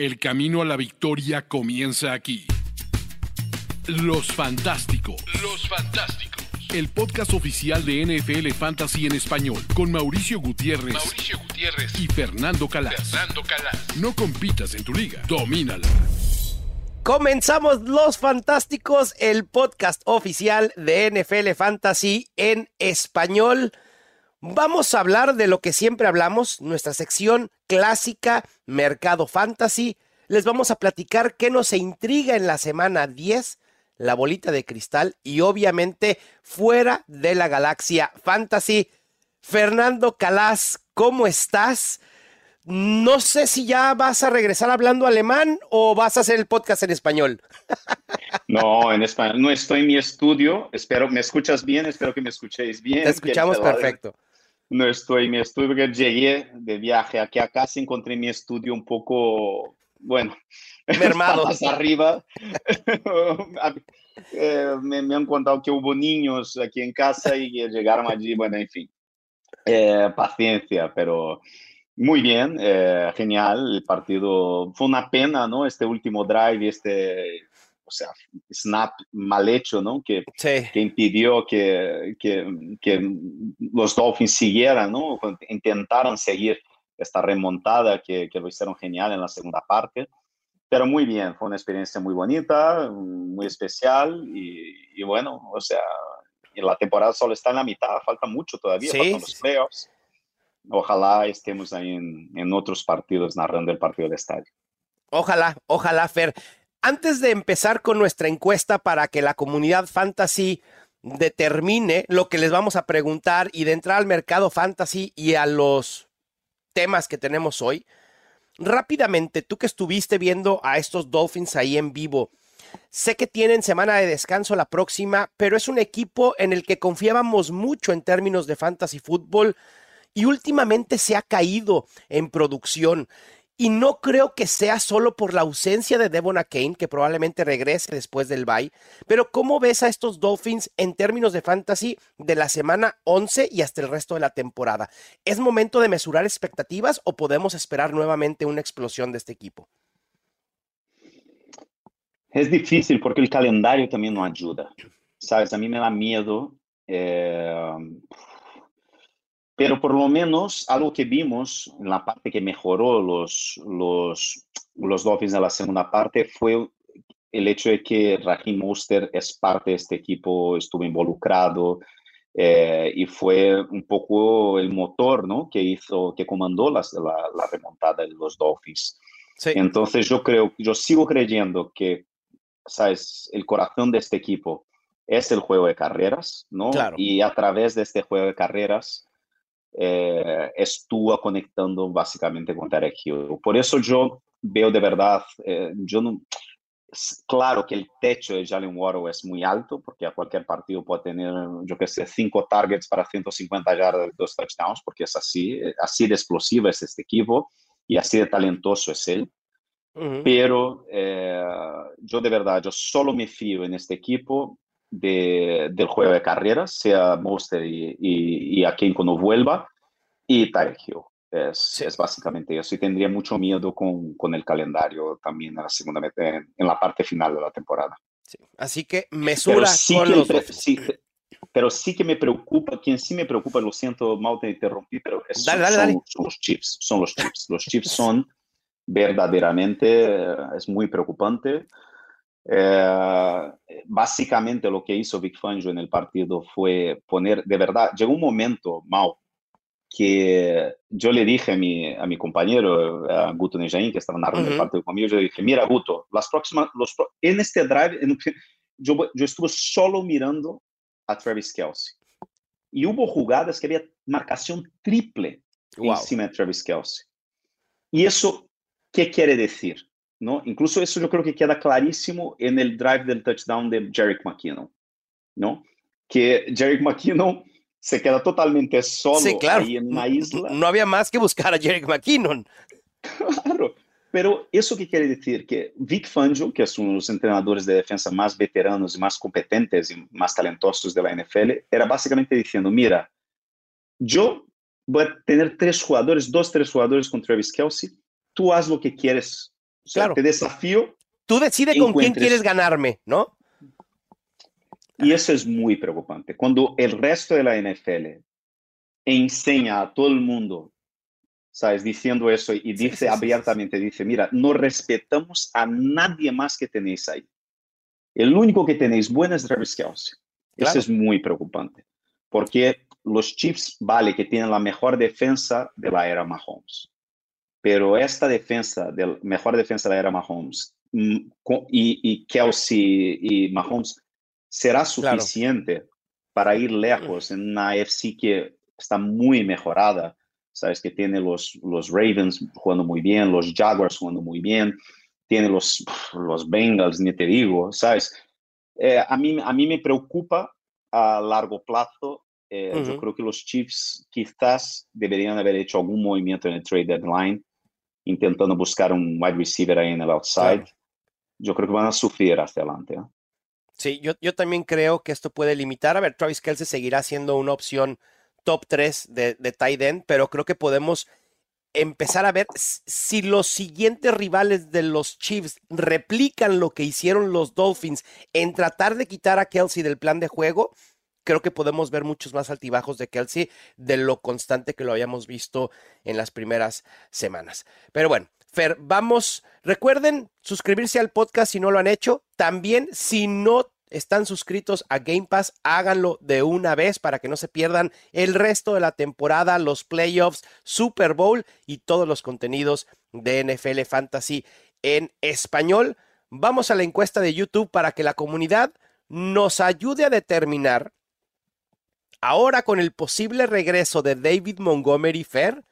El camino a la victoria comienza aquí. Los Fantásticos. Los Fantásticos. El podcast oficial de NFL Fantasy en español con Mauricio Gutiérrez, Mauricio Gutiérrez y Fernando Calas. Fernando Calas. No compitas en tu liga, domínala. Comenzamos Los Fantásticos, el podcast oficial de NFL Fantasy en español. Vamos a hablar de lo que siempre hablamos, nuestra sección clásica, Mercado Fantasy. Les vamos a platicar qué nos intriga en la semana 10, la bolita de cristal y obviamente fuera de la galaxia Fantasy. Fernando Calas, ¿cómo estás? No sé si ya vas a regresar hablando alemán o vas a hacer el podcast en español. No, en español. No estoy en mi estudio. Espero, ¿me escuchas bien? Espero que me escuchéis bien. Te escuchamos perfecto no estoy en mi estudio porque llegué de viaje aquí a casa, encontré mi estudio un poco, bueno, mermado. más arriba. Eh, me, han contado que hubo niños aquí en casa y llegaron allí, bueno, en fin, eh, paciencia, pero muy bien, eh, genial el partido. Fue una pena, ¿no? Este último drive y este o sea, snap mal hecho, ¿no? Que, que impidió que, que, que, los Dolphins siguieran, ¿no? Intentaron seguir esta remontada que, que lo hicieron genial en la segunda parte. Pero muy bien, fue una experiencia muy bonita, muy especial y, y bueno, o sea, la temporada solo está en la mitad, falta mucho todavía, faltan los playoffs. Ojalá estemos ahí en, en otros partidos narrando el partido de estadio. Ojalá, ojalá, Fer. Antes de empezar con nuestra encuesta para que la comunidad fantasy determine lo que les vamos a preguntar y de entrar al mercado fantasy y a los temas que tenemos hoy, rápidamente, tú que estuviste viendo a estos Dolphins ahí en vivo, sé que tienen semana de descanso la próxima, pero es un equipo en el que confiábamos mucho en términos de fantasy fútbol y últimamente se ha caído en producción. Y no creo que sea solo por la ausencia de Devon Kane, que probablemente regrese después del bye. Pero ¿cómo ves a estos Dolphins en términos de fantasy de la semana 11 y hasta el resto de la temporada? ¿Es momento de mesurar expectativas o podemos esperar nuevamente una explosión de este equipo? Es difícil porque el calendario también no ayuda. Sabes, a mí me da miedo. Eh, pero por lo menos algo que vimos en la parte que mejoró los, los, los Dolphins en la segunda parte fue el hecho de que Raheem Mostert es parte de este equipo, estuvo involucrado eh, y fue un poco el motor ¿no? que hizo, que comandó la, la, remontada de los Dolphins. Entonces yo creo, yo sigo creyendo que, sabes, el corazón de este equipo es el juego de carreras, ¿no? Y a través de este juego de carreras eh, estuvo conectando básicamente con Tarek. Por eso yo veo de verdad, eh, yo no, claro que el techo de Jalen Waddle es muy alto, porque a cualquier partido puede tener, yo que sé, cinco targets para 150 yardas, dos touchdowns, porque es así, así de explosivo es este equipo y así de talentoso es él. Pero eh, yo de verdad, yo solo me fío en este equipo de, del juego de carreras, sea Monster y, y, a quien cuando vuelva, y Tyreek Hill. Es, es, básicamente eso. Y tendría mucho miedo con, con el calendario también en la segunda en, en la parte final de la temporada. Así que mesura sí con los sí, pero sí que me preocupa, quien sí me preocupa, lo siento, mal te interrumpí, pero son, son, los chips, son los chips. Los chips son verdaderamente, es muy preocupante. Eh, básicamente lo que hizo Vic Fangio en el partido fue poner, de verdad, llegó un momento, Mau, que yo le dije a mi, a mi compañero, a Guto Nejain, que estaba narrando el partido conmigo, yo le dije, mira Guto, las próximas, los, en este drive, yo, yo estuve solo mirando a Travis Kelsey. Y hubo jugadas que había marcación triple encima de Travis Kelsey. ¿Y eso qué quiere decir? ¿No? Incluso eso yo creo que queda clarísimo en el drive del touchdown de Jerick McKinnon, ¿no? Que Jerick McKinnon se queda totalmente solo ahí en la isla. No había más que buscar a Jerick McKinnon. Claro, pero eso qué quiere decir que Vic Fangio, que es uno de los entrenadores de defensa más veteranos y más competentes y más talentosos de la NFL, era básicamente diciendo, mira, yo voy a tener tres jugadores, dos, tres jugadores con Travis Kelsey, tú haz lo que quieres claro. Te desafío. Tú decides con quién quieres ganarme, ¿no? Y eso es muy preocupante. Cuando el resto de la NFL enseña a todo el mundo, ¿sabes? Diciendo eso y dice abiertamente, dice, mira, no respetamos a nadie más que tenéis ahí. El único que tenéis bueno es Travis Kelsey. Eso es muy preocupante. Porque los Chiefs, vale, que tienen la mejor defensa de la era Mahomes. Pero esta defensa, de, mejor defensa de la era Mahomes, mm, y, y Kelsey y Mahomes, será suficiente para ir lejos en una FC que está muy mejorada. Sabes que tiene los, los Ravens jugando muy bien, los Jaguars jugando muy bien, tiene los, los Bengals, ni te digo, ¿sabes? Eh, a, mí, a mí me preocupa a largo plazo. Eh, yo creo que los Chiefs quizás deberían haber hecho algún movimiento en el trade deadline, intentando buscar un wide receiver ahí en el outside. Yo creo que van a sufrir hacia adelante. Sí, yo, yo también creo que esto puede limitar. A ver, Travis Kelsey seguirá siendo una opción top 3 de, de tight end, pero creo que podemos empezar a ver si los siguientes rivales de los Chiefs replican lo que hicieron los Dolphins en tratar de quitar a Kelsey del plan de juego. Creo que podemos ver muchos más altibajos de Kelsey de lo constante que lo habíamos visto en las primeras semanas. Pero bueno, Fer, vamos. Recuerden suscribirse al podcast si no lo han hecho. También, si no están suscritos a Game Pass, háganlo de una vez para que no se pierdan el resto de la temporada, los playoffs, Super Bowl y todos los contenidos de NFL Fantasy en español. Vamos a la encuesta de YouTube para que la comunidad nos ayude a determinar, ahora con el posible regreso de David Montgomery Fair,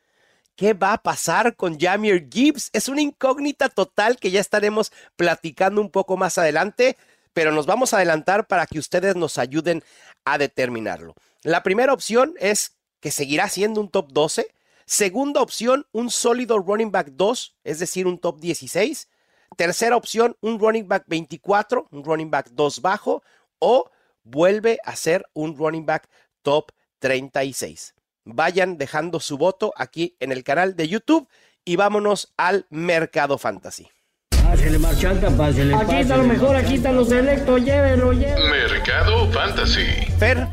¿Qué va a pasar con Jamir Gibbs? Es una incógnita total que ya estaremos platicando un poco más adelante pero nos vamos a adelantar para que ustedes nos ayuden a determinarlo. La primera opción es que seguirá siendo un top 12. Segunda opción, un sólido running back 2, es decir, un top 16. Tercera opción, un running back 24, un running back 2 bajo. O vuelve a ser un running back top 36. Vayan dejando su voto aquí en el canal de YouTube y vámonos al mercado fantasy. Pásele, marchanta, pásele. Aquí está lo mejor, aquí están los selectos, llévelo, llévelo. Mercado Fantasy. Fer,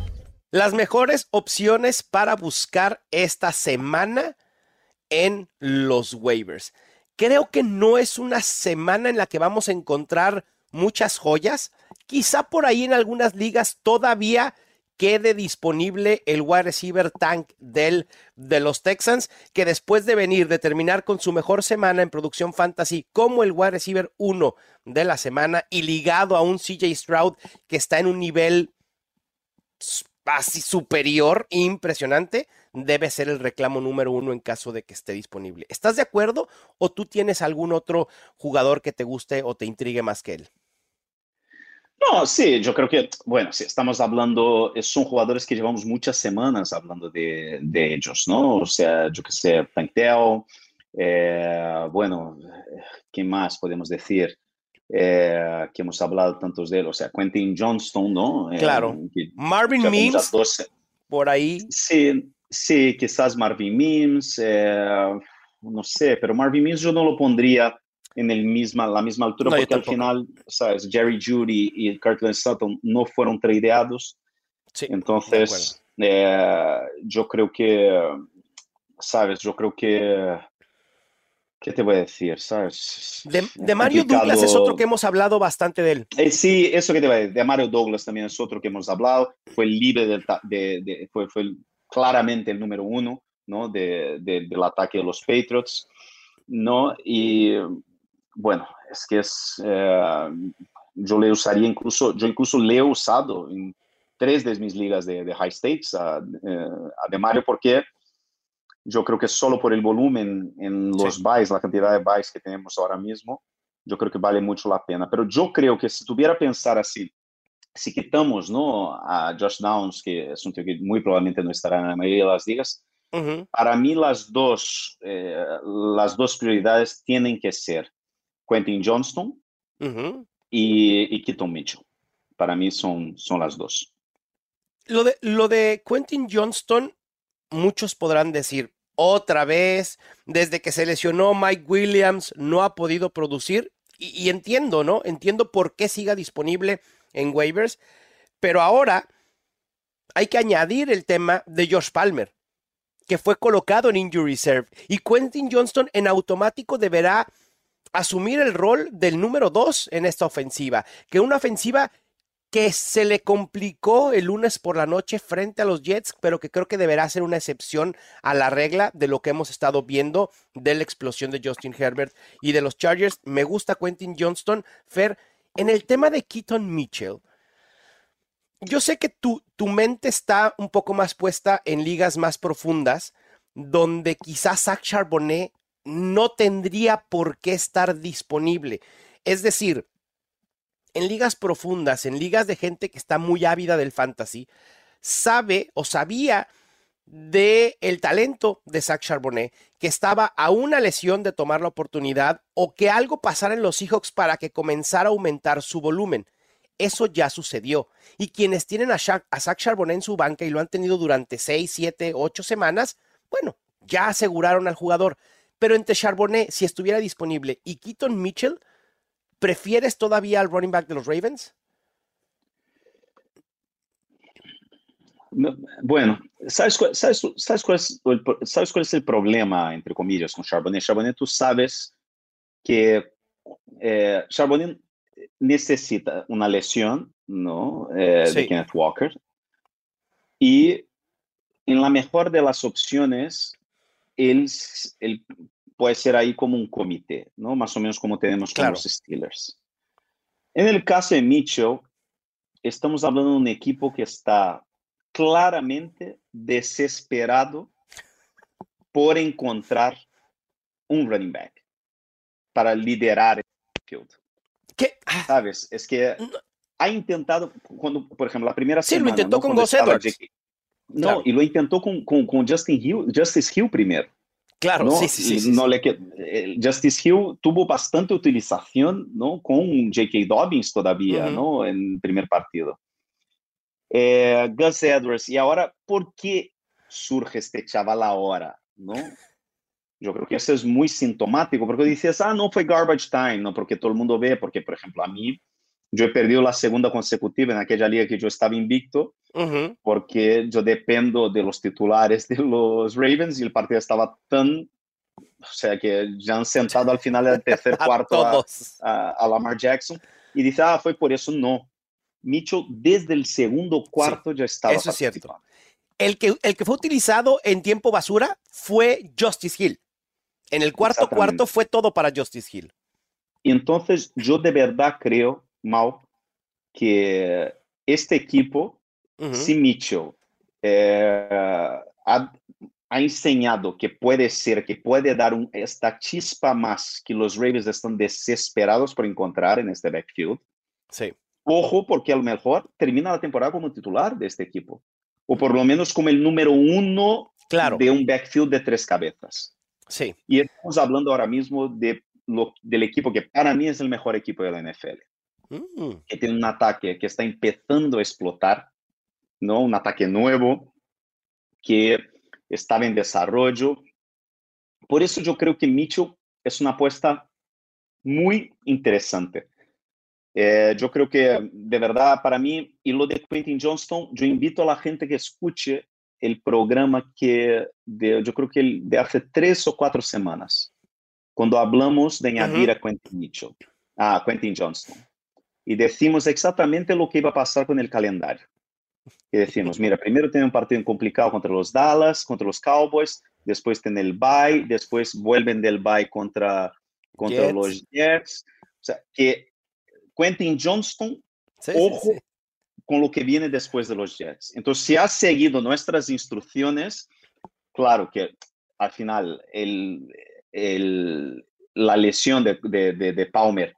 las mejores opciones para buscar esta semana en los waivers. Creo que no es una semana en la que vamos a encontrar muchas joyas. Quizá por ahí en algunas ligas todavía quede disponible el wide receiver tank del, de los Texans, que después de venir, de terminar con su mejor semana en producción fantasy como el wide receiver 1 de la semana y ligado a un CJ Stroud que está en un nivel así superior, impresionante, debe ser el reclamo número uno en caso de que esté disponible. ¿Estás de acuerdo o tú tienes algún otro jugador que te guste o te intrigue más que él? No, sí, yo creo que, bueno, sí, estamos hablando, son jugadores que llevamos muchas semanas hablando de, de ellos, ¿no? O sea, yo que sé, Tank eh, bueno, ¿qué más podemos decir? Eh, que hemos hablado tantos de él, o sea, Quentin Johnston, ¿no? Eh, claro. Marvin Mims, por ahí. Sí, sí, quizás Marvin Mims, no sé, pero Marvin Mims yo no lo pondría en el misma, la misma altura, porque al final, ¿sabes? Jerry Judy y Kirkland Sutton no fueron tradeados. Sí, Entonces, eh, yo creo que, ¿sabes? Yo creo que... ¿Qué te voy a decir? ¿Sabes? De, Mario Douglas es otro que hemos hablado bastante de él. Eh, sí, eso que te voy a decir. De Mario Douglas también es otro que hemos hablado. Fue el líder del, de, de, fue, fue claramente el número uno ¿no? De, del ataque de los Patriots. ¿no? Y bueno, es que es, eh, yo le usaría incluso, yo incluso le he usado en tres de mis ligas de, high stakes a, eh, a, de Mario porque yo creo que solo por el volumen en los buys, la cantidad de buys que tenemos ahora mismo, yo creo que vale mucho la pena. Pero yo creo que si tuviera pensar así, si quitamos ¿no? a Josh Downs, que es un tío que muy probablemente no estará en la mayoría de las ligas, para mí las dos, eh, las dos prioridades tienen que ser Quentin Johnston y, y, Keaton Mitchell. Para mí son, son las dos. Lo de, lo de Quentin Johnston, muchos podrán decir, otra vez. Desde que se lesionó Mike Williams, no ha podido producir. Y, y, entiendo, ¿no? Entiendo por qué siga disponible en waivers. Pero ahora hay que añadir el tema de Josh Palmer, que fue colocado en Injury Reserve. Y Quentin Johnston en automático deberá asumir el rol del número dos en esta ofensiva. Que una ofensiva que se le complicó el lunes por la noche frente a los Jets, pero que creo que deberá ser una excepción a la regla de lo que hemos estado viendo de la explosión de Justin Herbert y de los Chargers. Me gusta Quentin Johnston. Fer, en el tema de Keaton Mitchell, yo sé que tu, tu mente está un poco más puesta en ligas más profundas, donde quizás Zach Charbonnet no tendría por qué estar disponible. Es decir, en ligas profundas, en ligas de gente que está muy ávida del fantasy, sabe o sabía de talento de Zach Charbonnet, que estaba a una lesión de tomar la oportunidad o que algo pasara en los Seahawks para que comenzara a aumentar su volumen. Eso ya sucedió. Y quienes tienen a, a Zach Charbonnet en su banca y lo han tenido durante 6, 7, 8 semanas, bueno, ya aseguraron al jugador. Pero entre Charbonnet, si estuviera disponible, y Keaton Mitchell, ¿prefieres todavía al running back de los Ravens? Bueno, ¿sabes cuál, sabes, sabes, cuál es el, ¿sabes cuál es el problema, entre comillas, con Charbonnet? Charbonnet, tú sabes que eh, Charbonnet necesita una lesión, ¿no? Eh, sí. De Kenneth Walker. Y en la mejor de las opciones, él, él puede ser ahí como un comité, ¿no? Más o menos como tenemos con los Steelers. En el caso de Mitchell, estamos hablando de un equipo que está claramente desesperado por encontrar un running back para liderar el field. ¿Qué? ¿Sabes? Es que ha intentado, cuando, por ejemplo, la primera sí, semana... lo intentó ¿no? con Gus Edwards. No, claro. y lo intentó con, con, con Justin Hill, Justice Hill primero. Claro, ¿no? sí, sí, sí, no. Le, eh, Justice Hill tuvo bastante utilización ¿no? con J.K. Dobbins todavía, uh -huh. ¿no? En primer partido. Eh, Gus Edwards, y ahora, ¿por qué surge este chaval ahora? ¿no? Yo creo que eso es muy sintomático, porque dices, ah, no fue garbage time, ¿no? Porque todo el mundo ve, porque, por ejemplo, a mí, yo he perdido la segunda consecutiva en aquella liga que yo estaba invicto, uh -huh. porque yo dependo de los titulares de los Ravens y el partido estaba tan, o sea, que ya han sentado al final del tercer cuarto a, a, a, Lamar Jackson y dice, ah, fue por eso, no. Mitchell desde el segundo cuarto sí, ya estaba Eso es cierto. El que, el que fue utilizado en tiempo basura fue Justice Hill. En el cuarto cuarto fue todo para Justice Hill. Entonces yo de verdad creo, Mau, que este equipo, uh -huh. si Mitchell eh, ha, ha, enseñado que puede ser, que puede dar un, esta chispa más que los Ravens están desesperados por encontrar en este backfield. Sí. Ojo, porque a lo mejor termina la temporada como titular de este equipo. O por lo menos como el número uno claro. de un backfield de tres cabezas. Sí. Y estamos hablando ahora mismo de lo, del equipo que para mí es el mejor equipo de la NFL. Mm. Que tiene un ataque que está empezando a explotar, ¿no? Un ataque nuevo que estaba en desarrollo. Por eso yo creo que Mitchell es una apuesta muy interesante. Eh, yo creo que de verdad para mí, y lo de Quentin Johnston, yo invito a la gente que escuche el programa que de, yo creo que de hace tres o cuatro semanas, cuando hablamos de añadir uh -huh. a Quentin Mitchell, a Quentin Johnston, y decimos exactamente lo que iba a pasar con el calendario. Y decimos, mira, primero tiene un partido complicado contra los Dallas, contra los Cowboys, después tiene el bye, después vuelven del bye contra, contra Jets. los Jets. O sea, que Quentin Johnston, sí, ojo, sí, sí con lo que viene después de los Jets. Entonces, si has seguido nuestras instrucciones, claro que al final el, el, la lesión de, de, de, de Palmer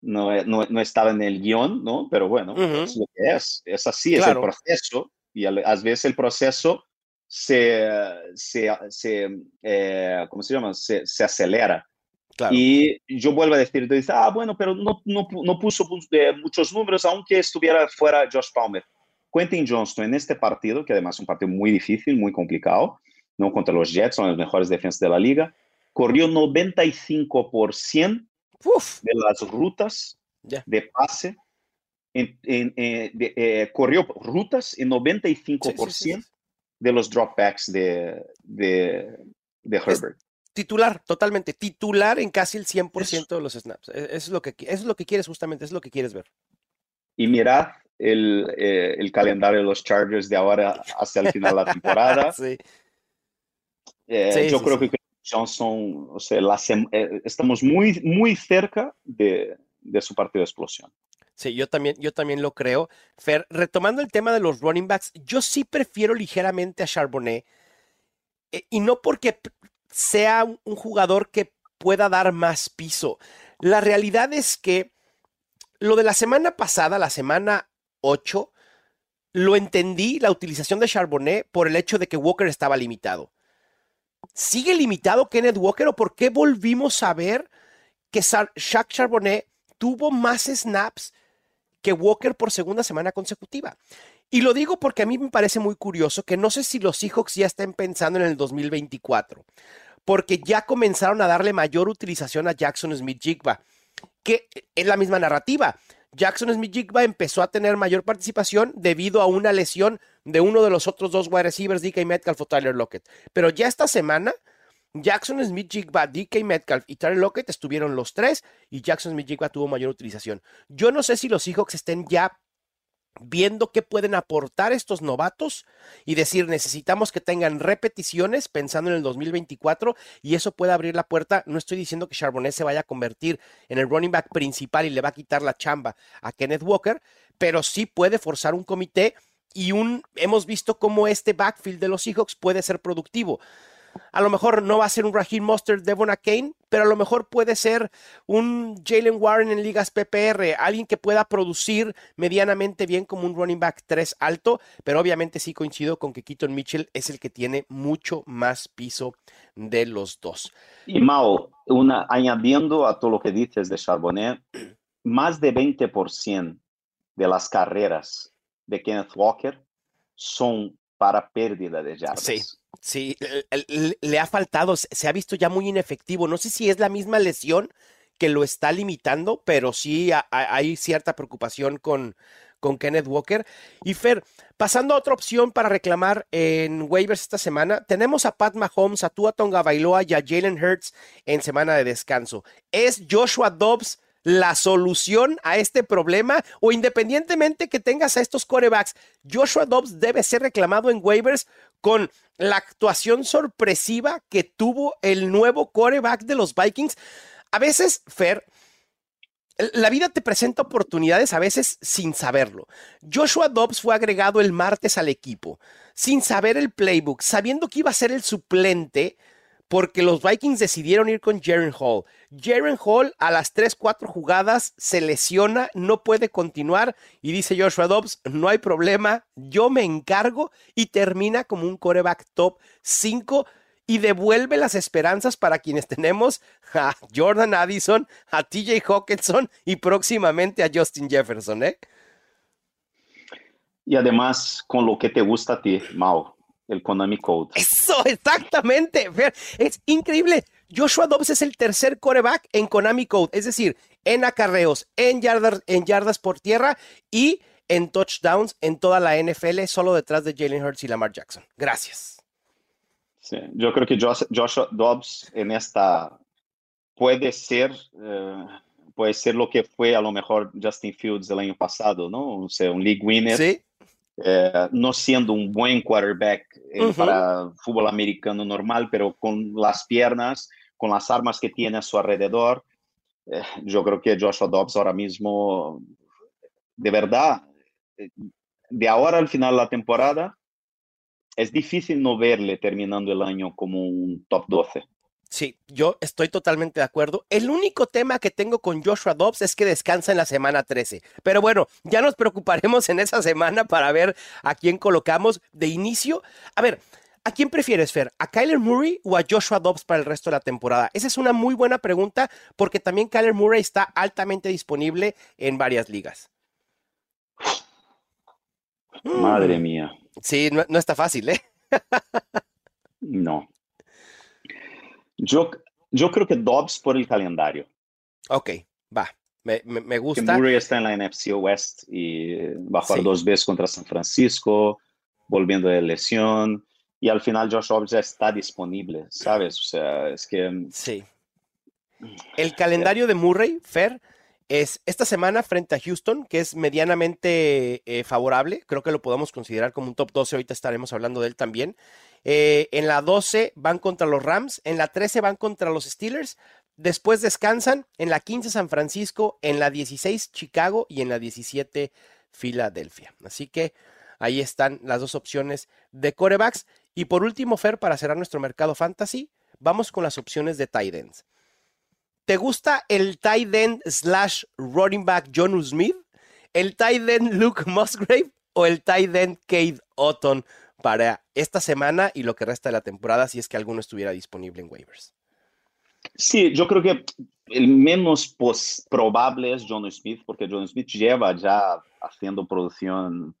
no, no, no, estaba en el guion, ¿no? Pero bueno, uh -huh. es lo que es. Es así, claro. es el proceso. Y a, a, veces el proceso se, se, se eh, ¿cómo se llama? Se, se acelera. Claro. Y yo vuelvo a decir, dice, ah, bueno, pero no, no, no puso eh, muchos números, aunque estuviera fuera Josh Palmer. Quentin Johnston en este partido, que además es un partido muy difícil, muy complicado, no contra los Jets, son las mejores defensas de la liga. Corrió 95% de las rutas de pase. En, eh, corrió rutas en 95% de los dropbacks de, de, Herbert. titular, totalmente. Titular en casi el 100% de los snaps. E, es, lo que, es lo que quieres justamente, es lo que quieres ver. Y mirad el, eh, el calendario de los Chargers de ahora hasta el final de la temporada. Eh, yo creo que Johnson, o sea, eh, estamos muy, muy cerca de, su partido de explosión. Sí, yo también, yo también lo creo. Fer, retomando el tema de los running backs, yo sí prefiero ligeramente a Charbonnet. y no porque sea un jugador que pueda dar más piso. La realidad es que lo de la semana pasada, la semana 8, lo entendí la utilización de Charbonnet por el hecho de que Walker estaba limitado. ¿Sigue limitado Kenneth Walker o por qué volvimos a ver que Shaq Charbonnet tuvo más snaps que Walker por segunda semana consecutiva? Y lo digo porque a mí me parece muy curioso que no sé si los Seahawks ya estén pensando en el 2024, porque ya comenzaron a darle mayor utilización a Jackson Smith Jigba que es la misma narrativa. Jackson Smith Jigba empezó a tener mayor participación debido a una lesión de uno de los otros dos wide receivers, DK Metcalf o Tyler Lockett. Pero ya esta semana, Jackson Smith Jigba, DK Metcalf y Tyler Lockett estuvieron los tres y Jackson Smith Jigba tuvo mayor utilización. Yo no sé si los Seahawks estén ya viendo qué pueden aportar estos novatos y decir, necesitamos que tengan repeticiones pensando en el 2024 y eso puede abrir la puerta. No estoy diciendo que Charbonnet se vaya a convertir en el running back principal y le va a quitar la chamba a Kenneth Walker, pero sí puede forzar un comité y un hemos visto cómo este backfield de los Seahawks puede ser productivo. A lo mejor no va a ser un Raheem Mostert, Devon Kane, pero a lo mejor puede ser un Jalen Warren en ligas PPR, alguien que pueda producir medianamente bien como un running back 3 alto, pero obviamente sí coincido con que Keaton Mitchell es el que tiene mucho más piso de los dos. Y Mao, una, añadiendo a todo lo que dices de Charbonnet, más de 20% de las carreras de Kenneth Walker son para pérdida de yardas. Sí, sí, le ha faltado, se ha visto ya muy inefectivo. No sé si es la misma lesión que lo está limitando, pero sí hay cierta preocupación con, con Kenneth Walker. Y Fer, pasando a otra opción para reclamar en waivers esta semana, tenemos a Pat Mahomes, a Tua Tonga Bailoa y a Jalen Hurts en semana de descanso. ¿Es Joshua Dobbs la solución a este problema o independientemente que tengas a estos corebacks, Joshua Dobbs debe ser reclamado en waivers con la actuación sorpresiva que tuvo el nuevo coreback de los Vikings. A veces, Fer, la vida te presenta oportunidades a veces sin saberlo. Joshua Dobbs fue agregado el martes al equipo, sin saber el playbook, sabiendo que iba a ser el suplente porque los Vikings decidieron ir con Jaren Hall. Jaren Hall a las 3, 4 jugadas se lesiona, no puede continuar y dice Joshua Dobbs, no hay problema, yo me encargo y termina como un coreback top 5 y devuelve las esperanzas para quienes tenemos a Jordan Addison, a TJ Hawkinson y próximamente a Justin Jefferson. ¿eh? Y además con lo que te gusta a ti, Mao el Konami Code. Eso, exactamente. Es increíble. Joshua Dobbs es el tercer coreback en Konami Code, es decir, en acarreos, en yardas, en yardas por tierra y en touchdowns en toda la NFL, solo detrás de Jalen Hurts y Lamar Jackson. Gracias. Sí, yo creo que Joshua Dobbs en esta puede ser, eh, puede ser lo que fue a lo mejor Justin Fields del año pasado, ¿no? O sea, un league winner. Sí eh, no siendo un buen quarterback eh, para fútbol americano normal, pero con las piernas, con las armas que tiene a su alrededor, eh, yo creo que Joshua Dobbs ahora mismo, de verdad, de ahora al final de la temporada, es difícil no verle terminando el año como un top 12. Sí, yo estoy totalmente de acuerdo. El único tema que tengo con Joshua Dobbs es que descansa en la semana 13. Pero bueno, ya nos preocuparemos en esa semana para ver a quién colocamos de inicio. A ver, ¿a quién prefieres, Fer? ¿A Kyler Murray o a Joshua Dobbs para el resto de la temporada? Esa es una muy buena pregunta porque también Kyler Murray está altamente disponible en varias ligas. Madre mía. Sí, no, no está fácil, ¿eh? No. Yo, yo creo que Dobbs por el calendario. Ok, va. Me, me, gusta. Que Murray está en la NFC West y va a jugar dos veces contra San Francisco, volviendo de lesión. Y al final Josh Dobbs ya está disponible, ¿sabes? O sea, es que... Sí. El calendario de Murray, Fer, es esta semana frente a Houston, que es medianamente eh, favorable. Creo que lo podemos considerar como un top 12. Ahorita estaremos hablando de él también. Eh, en la 12 van contra los Rams. En la 13 van contra los Steelers. Después descansan. En la 15 San Francisco. En la 16 Chicago. Y en la 17 Filadelfia. Así que ahí están las dos opciones de corebacks. Y por último, Fer, para cerrar nuestro mercado fantasy, vamos con las opciones de tight. ¿Te gusta el tight end slash running back John Smith? ¿El tight end Luke Musgrave? ¿O el tight end Cade Otton para esta semana y lo que resta de la temporada si es que alguno estuviera disponible en waivers? Sí, yo creo que el menos probable es John Smith, porque John Smith lleva ya haciendo producción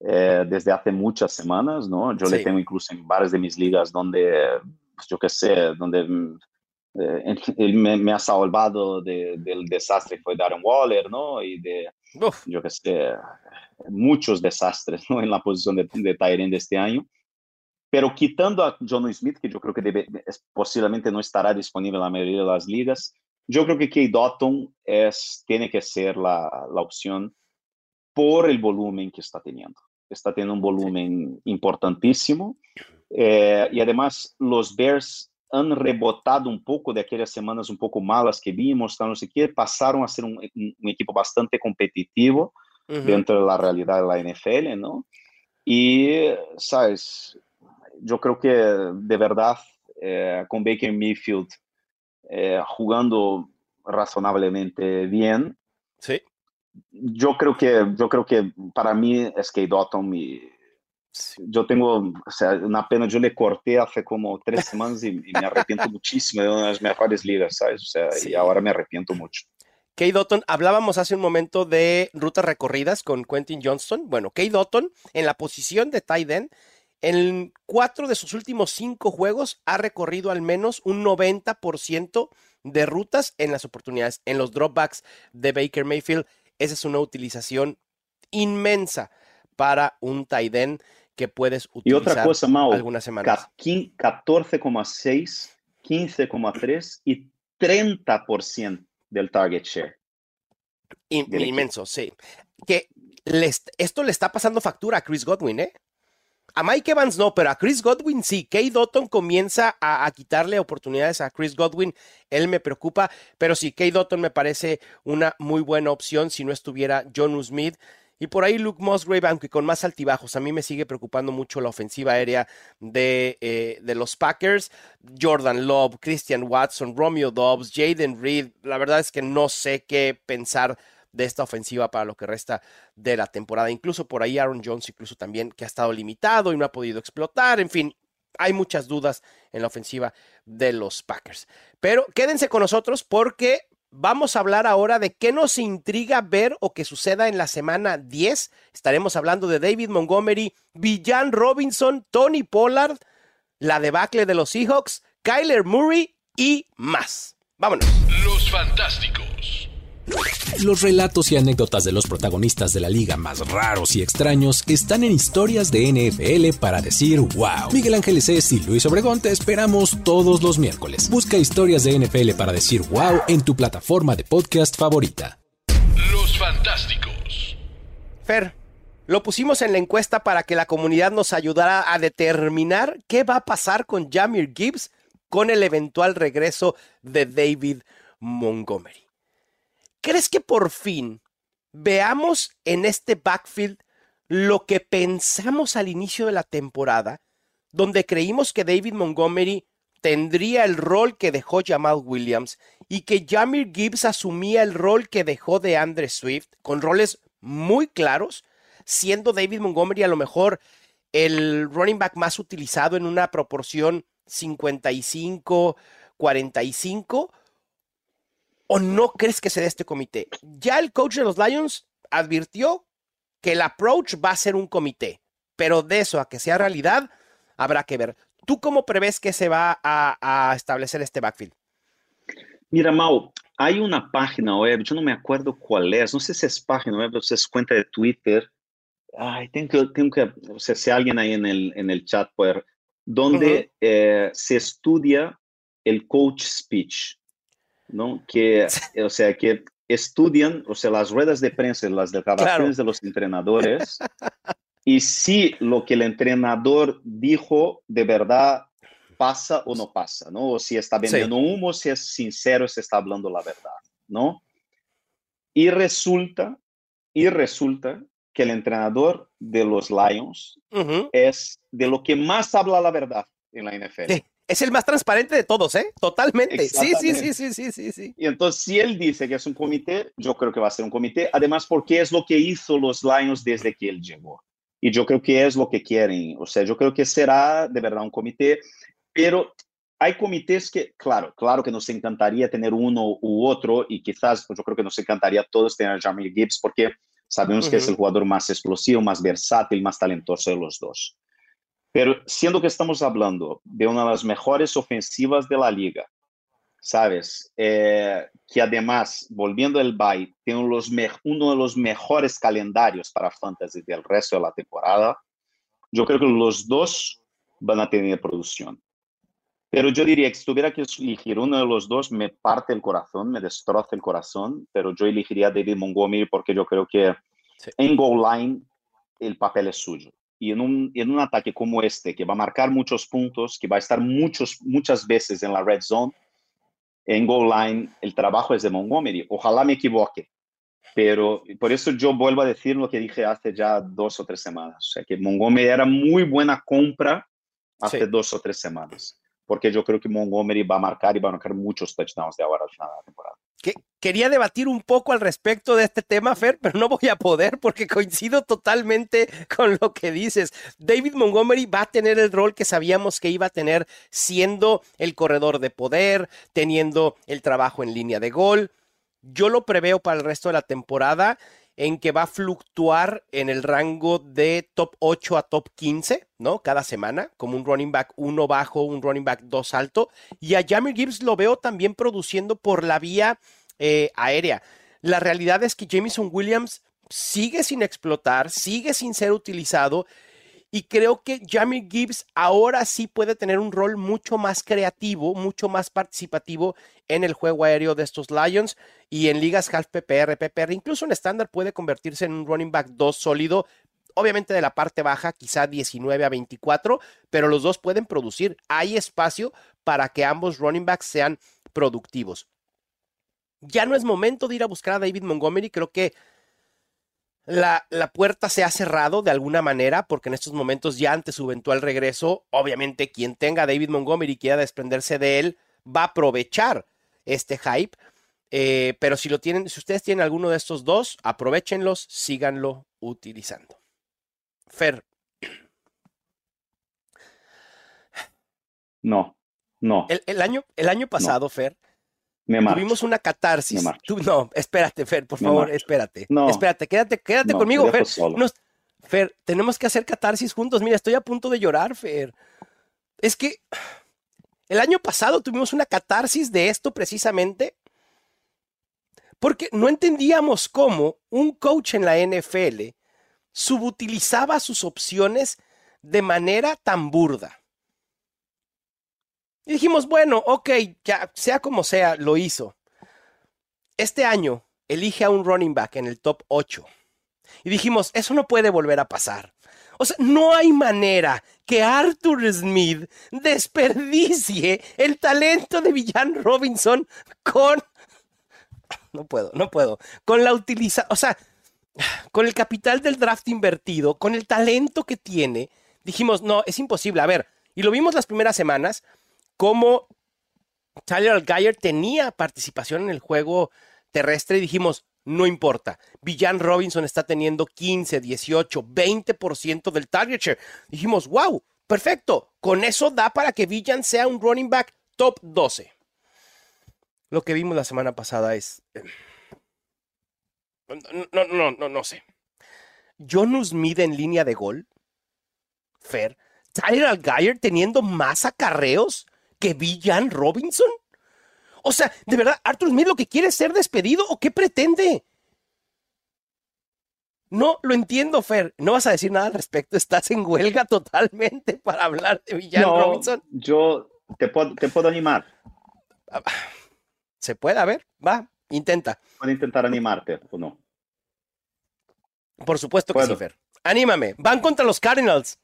eh, desde hace muchas semanas, ¿no? Yo le tengo incluso en varias de mis ligas donde, pues, yo qué sé, donde mm, eh, él me, ha salvado del desastre que fue Darren Waller, ¿no? Y de, yo qué sé, muchos desastres, ¿no? En la posición de, de Tyrion de este año. Pero quitando a John Smith, que yo creo que debe, posiblemente no estará disponible en la mayoría de las ligas, yo creo que Kay Dotton es, tiene que ser la, la opción por el volumen que está teniendo. Está teniendo un volumen importantísimo. Eh, y además, los Bears han rebotado um pouco daquelas semanas um pouco malas que vimos, tal, não sei o quê, passaram a ser um, um equipo bastante competitivo uhum. dentro da realidade da NFL, não? E, sabes, eu creio que, de verdade, eh, com Baker Mayfield eh, jugando razonablemente bien, sí. yo creo que yo creo que para es que Dotton yo tengo, o sea, una pena, yo le corté hace como tres semanas y, y me arrepiento muchísimo de una de las mejores ligas, ¿sabes? O sea, sí. y ahora me arrepiento mucho. Kay Dotton, hablábamos hace un momento de rutas recorridas con Quentin Johnston. Bueno, Kay Dotton en la posición de tight end, en cuatro de sus últimos cinco juegos ha recorrido al menos un 90% de rutas en las oportunidades, en los dropbacks de Baker Mayfield. Esa es una utilización inmensa para un tight end que puedes utilizar y otra cosa, Mau, algunas semanas. 14,6, 15,3 y 30% del target share. inmenso, sí. Que esto le está pasando factura a Chris Godwin, ¿eh? A Mike Evans no, pero a Chris Godwin sí. Kay Dotton comienza a, a, quitarle oportunidades a Chris Godwin. Él me preocupa, pero sí, Kay Dotton me parece una muy buena opción si no estuviera John Smith. Y por ahí Luke Musgrave, aunque con más altibajos, a mí me sigue preocupando mucho la ofensiva aérea de, eh, de los Packers. Jordan Love, Christian Watson, Romeo Dobbs, Jaden Reed. La verdad es que no sé qué pensar de esta ofensiva para lo que resta de la temporada. Incluso por ahí Aaron Jones, incluso también que ha estado limitado y no ha podido explotar. En fin, hay muchas dudas en la ofensiva de los Packers. Pero quédense con nosotros porque Vamos a hablar ahora de qué nos intriga ver o que suceda en la semana 10. Estaremos hablando de David Montgomery, Villan Robinson, Tony Pollard, la debacle de los Seahawks, Kyler Murray y más. Vámonos. Los Fantásticos. Los relatos y anécdotas de los protagonistas de la liga más raros y extraños están en historias de NFL para decir wow. Miguel Ángeles es y Luis Obregón te esperamos todos los miércoles. Busca historias de NFL para decir wow en tu plataforma de podcast favorita. Los Fantásticos. Fer, lo pusimos en la encuesta para que la comunidad nos ayudara a determinar qué va a pasar con Jamir Gibbs con el eventual regreso de David Montgomery. ¿Crees que por fin veamos en este backfield lo que pensamos al inicio de la temporada, donde creímos que David Montgomery tendría el rol que dejó Jamal Williams y que Jamir Gibbs asumía el rol que dejó de Andre Swift, con roles muy claros, siendo David Montgomery a lo mejor el running back más utilizado en una proporción 55-45 o no crees que se dé este comité? Ya el coach de los Lions advirtió que el approach va a ser un comité, pero de eso a que sea realidad, habrá que ver. ¿Tú cómo prevés que se va a, establecer este backfield? Mira, Mau, hay una página web, yo no me acuerdo cuál es, no sé si es página web o si es cuenta de Twitter. Ay, tengo que, tengo que o sea, si alguien ahí en el, en el chat puede, donde eh, se estudia el coach speech, ¿no? Que, o sea, que estudian, o sea, las ruedas de prensa, las declaraciones de los entrenadores, y si lo que el entrenador dijo de verdad pasa o no pasa, ¿no? O si está vendiendo humo, si es sincero, si está hablando la verdad, ¿no? Y resulta, y resulta que el entrenador de los Lions es de lo que más habla la verdad en la NFL. Es el más transparente de todos, ¿eh? Totalmente. Sí, sí, sí, sí, sí, sí, sí. Y entonces, si él dice que es un comité, yo creo que va a ser un comité. Además, porque es lo que hizo los Lions desde que él llegó. Y yo creo que es lo que quieren. O sea, yo creo que será de verdad un comité. Pero hay comités que, claro, claro que nos encantaría tener uno u otro. Y quizás, pues yo creo que nos encantaría a todos tener a Jamie Gibbs, porque sabemos que es el jugador más explosivo, más versátil, más talentoso de los dos. Pero siendo que estamos hablando de una de las mejores ofensivas de la liga, ¿sabes? Eh, que además, volviendo al bye, tiene los uno de los mejores calendarios para fantasy del resto de la temporada. Yo creo que los dos van a tener producción. Pero yo diría que si tuviera que elegir uno de los dos, me parte el corazón, me destroza el corazón, pero yo elegiría a David Montgomery porque yo creo que en goal line el papel es suyo y en un, en un ataque como este, que va a marcar muchos puntos, que va a estar muchos, muchas veces en la red zone, en goal line, el trabajo es de Montgomery. Ojalá me equivoque, pero por eso yo vuelvo a decir lo que dije hace ya dos o tres semanas. O sea, que Montgomery era muy buena compra hace dos o tres semanas, porque yo creo que Montgomery va a marcar y va a marcar muchos touchdowns de ahora al final de la temporada quería debatir un poco al respecto de este tema, Fer, pero no voy a poder porque coincido totalmente con lo que dices. David Montgomery va a tener el rol que sabíamos que iba a tener siendo el corredor de poder, teniendo el trabajo en línea de gol. Yo lo preveo para el resto de la temporada en que va a fluctuar en el rango de top 8 a top 15, ¿no? Cada semana, como un running back 1 bajo, un running back 2 alto. Y a Jamie Gibbs lo veo también produciendo por la vía eh, aérea. La realidad es que Jameson Williams sigue sin explotar, sigue sin ser utilizado. Y creo que Jamie Gibbs ahora sí puede tener un rol mucho más creativo, mucho más participativo en el juego aéreo de estos Lions y en ligas half PPR, PPR, incluso en estándar puede convertirse en un running back 2 sólido, obviamente de la parte baja, quizá 19 a 24, pero los dos pueden producir. Hay espacio para que ambos running backs sean productivos. Ya no es momento de ir a buscar a David Montgomery, creo que la, la, puerta se ha cerrado de alguna manera, porque en estos momentos ya ante su eventual regreso, obviamente quien tenga a David Montgomery y quiera desprenderse de él, va a aprovechar este hype. Eh, pero si lo tienen, si ustedes tienen alguno de estos dos, aprovechenlos, síganlo utilizando. Fer. No, no. El, año, el año pasado, Fer, tuvimos una catarsis. no, espérate, Fer, por favor, espérate. No. Espérate, quédate, quédate conmigo, Fer. Fer, tenemos que hacer catarsis juntos. Mira, estoy a punto de llorar, Fer. Es que el año pasado tuvimos una catarsis de esto precisamente porque no entendíamos cómo un coach en la NFL subutilizaba sus opciones de manera tan burda. Y dijimos, bueno, ok, ya sea como sea, lo hizo. Este año elige a un running back en el top 8. Y dijimos, eso no puede volver a pasar. O sea, no hay manera que Arthur Smith desperdicie el talento de Villan Robinson con... No puedo, no puedo. Con la utilización, o sea, con el capital del draft invertido, con el talento que tiene, dijimos, no, es imposible. A ver, y lo vimos las primeras semanas, como Tyler Algier tenía participación en el juego terrestre y dijimos, no importa. Villan Robinson está teniendo 15, 18, 20% del target share. Dijimos, wow, perfecto. Con eso da para que Villan sea un running back top 12. Lo que vimos la semana pasada es... Eh, no, no, no, no, sé. Jonus mide en línea de gol. Fer Tyler Algier teniendo más acarreos que Villan Robinson? O sea, de verdad, Arthur Smith lo que quiere es ser despedido o qué pretende? No lo entiendo, Fer. No vas a decir nada al respecto. Estás en huelga totalmente para hablar de Villan Robinson. Yo te puedo, te puedo animar. Se puede, a ver, va, intenta. Puedo intentar animarte o no. Por supuesto que sí, Fer. Anímame. Van contra los Cardinals.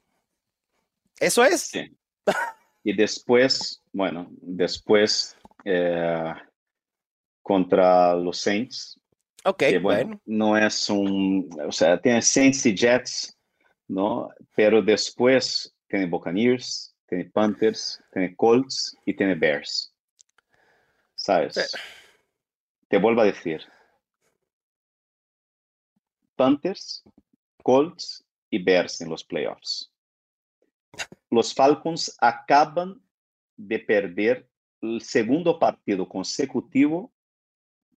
¿Eso es? Sí. Y después, bueno, después eh, contra los Saints. Ok, que, bueno, No es un, o sea, tiene Saints y Jets, ¿no? Pero después tiene Buccaneers, tiene Panthers, tiene Colts y tiene Bears. ¿Sabes? Te vuelvo a decir. Panthers, Colts y Bears en los playoffs. Los Falcons acaban de perder el segundo partido consecutivo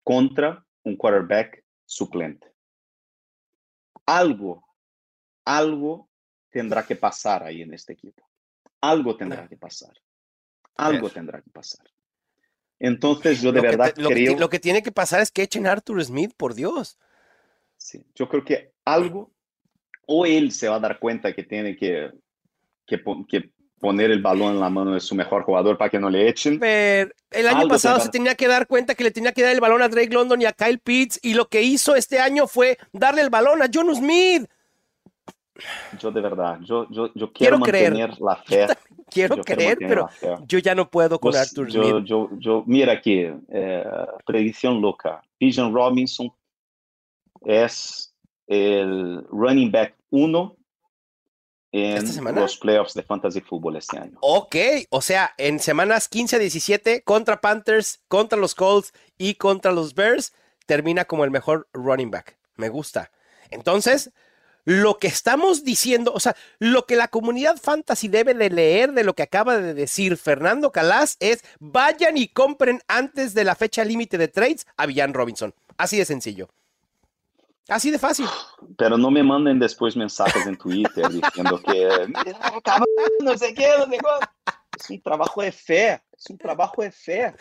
contra un quarterback suplente. Algo, algo tendrá que pasar ahí en este equipo. Algo tendrá que pasar. Algo tendrá que pasar. Entonces yo de verdad lo creo... Que, lo que tiene que pasar es que echen a Arthur Smith, por Dios. Sí, yo creo que algo, o él se va a dar cuenta que tiene que, que, que poner el balón en la mano de su mejor jugador para que no le echen. Pero el año pasado se tenía que dar cuenta que le tenía que dar el balón a Drake London y a Kyle Pitts y lo que hizo este año fue darle el balón a John Smith. Yo de verdad, yo, yo, yo quiero, mantener la fe. quiero creer, pero yo ya no puedo con pues, Arthur yo, Smith. Yo, yo, mira aquí, eh, predicción loca. Pigeon Robinson es el running back uno en los playoffs de Fantasy Football este año. Ok, o sea, en semanas 15 a 17 contra Panthers, contra los Colts y contra los Bears, termina como el mejor running back. Me gusta. Entonces, lo que estamos diciendo, o sea, lo que la comunidad fantasy debe de leer de lo que acaba de decir Fernando Calas es vayan y compren antes de la fecha límite de trades a Villan Robinson. Así de sencillo. Así de fácil. Pero no me manden después mensajes en Twitter diciendo que no sé qué, no sé Es un trabajo de fe, es un trabajo de fe.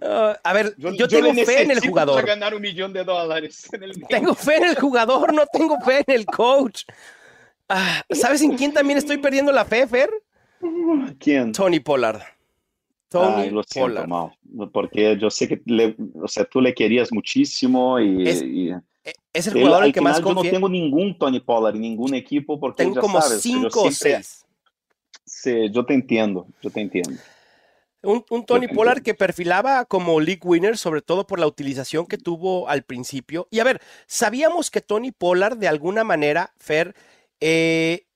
Uh, a ver, yo, yo tengo fe en el jugador. Para ganar un millón de dólares. En el tengo fe en el jugador, no tengo fe en el coach. Ah, ¿Sabes en quién también estoy perdiendo la fe, Fer? ¿Quién? Tony Pollard. Tony Ay, lo siento, Pollard. Mau, porque yo sé que le, o sea, tú le querías muchísimo y... Es- y Es el jugador al al que más final yo no tengo ningún Tony Pollard en ningún equipo porque Tengo ya como sabes, cinco o siempre- seis. Sí, yo te entiendo, yo te entiendo. Un, un Tony Pollard entiendo. que perfilaba como league winner, sobre todo por la utilización que tuvo al principio. Y a ver, sabíamos que Tony Pollard, de alguna manera, Fer, eh,